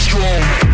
strong.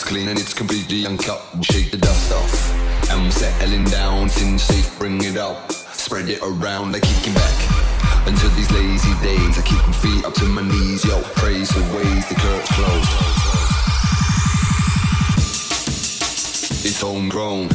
It's clean and it's completely uncut. Shake the dust off. I'm settling down, sin safe, bring it up. Spread it around, I kicking back. Until these lazy days, I keep my feet up to my knees, yo. Praise the ways the curtains closed. It's homegrown.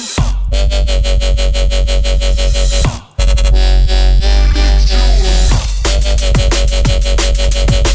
Thank you.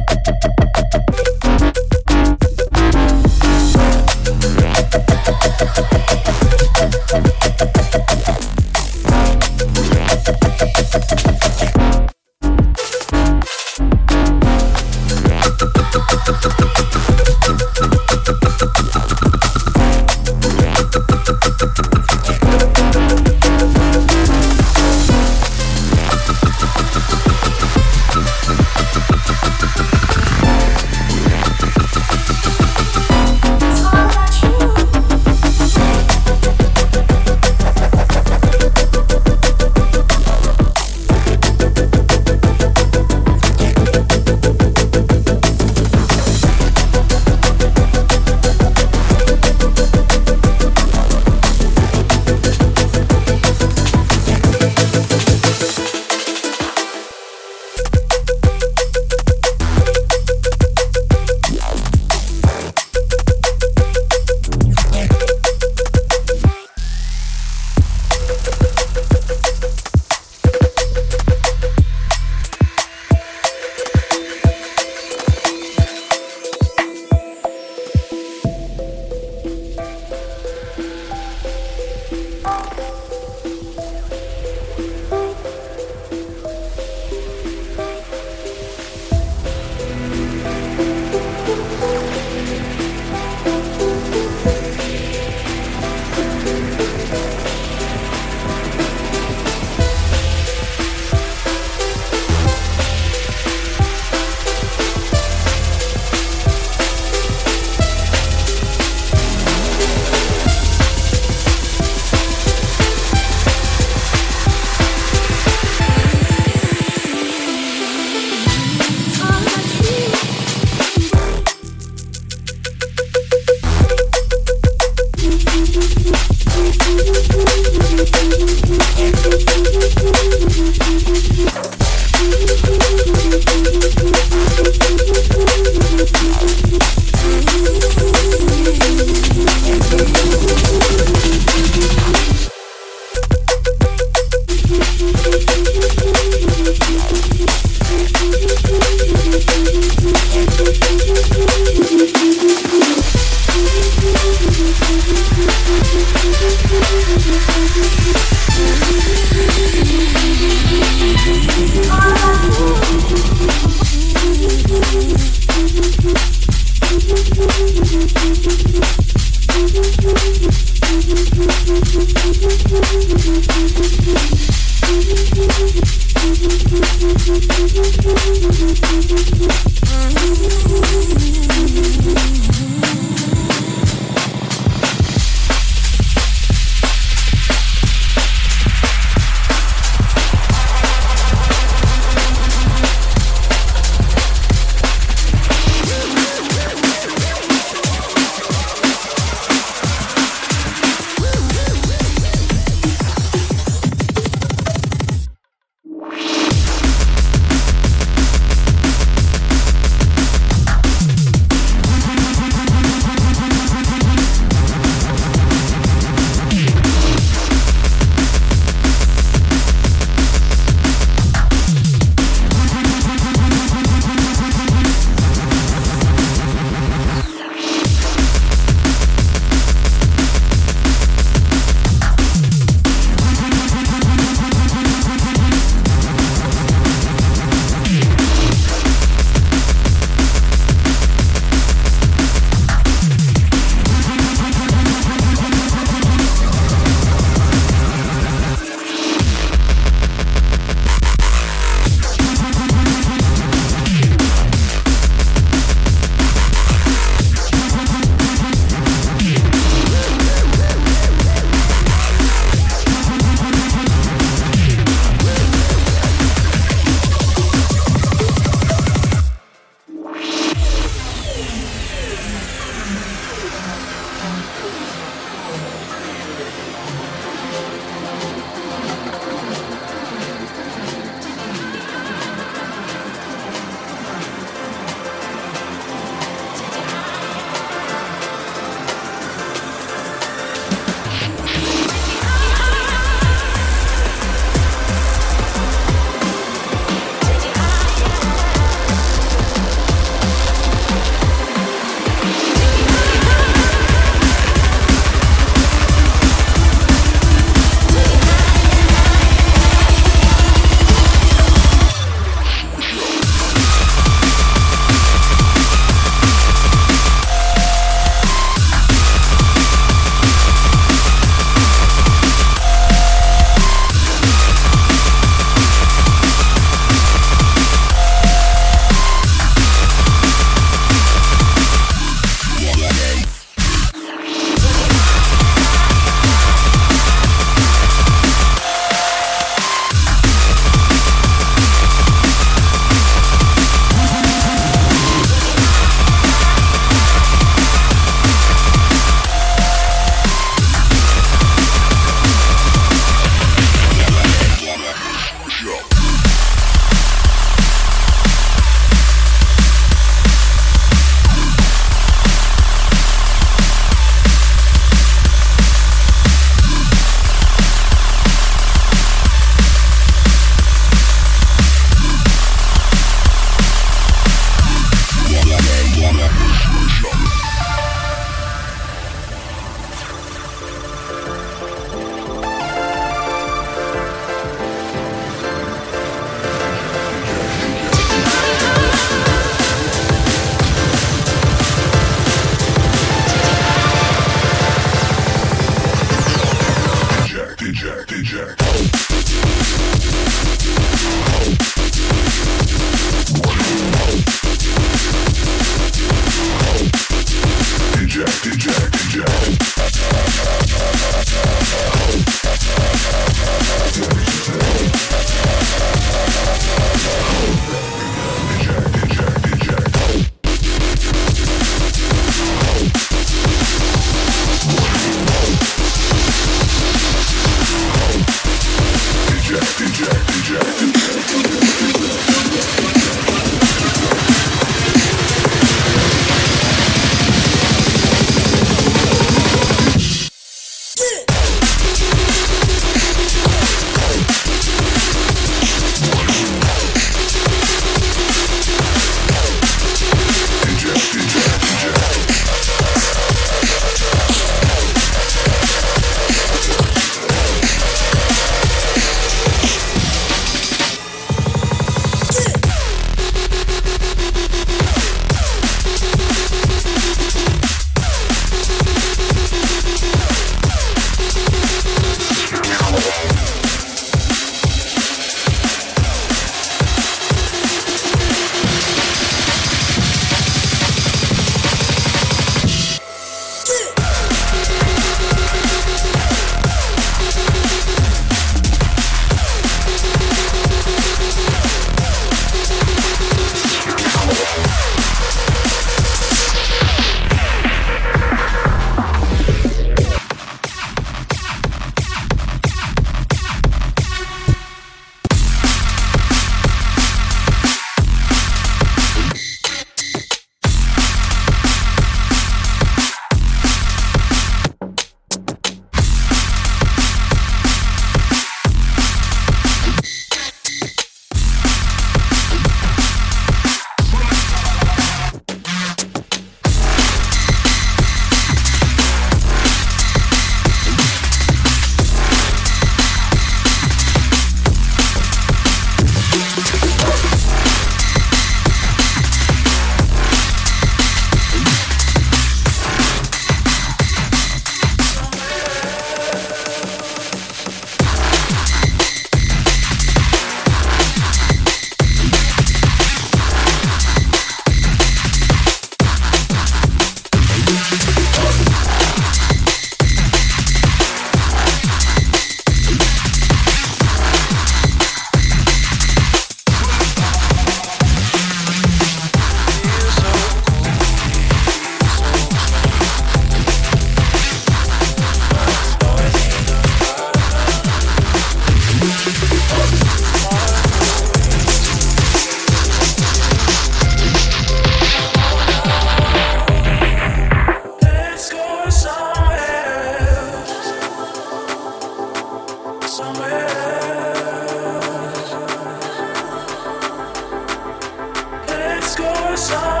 person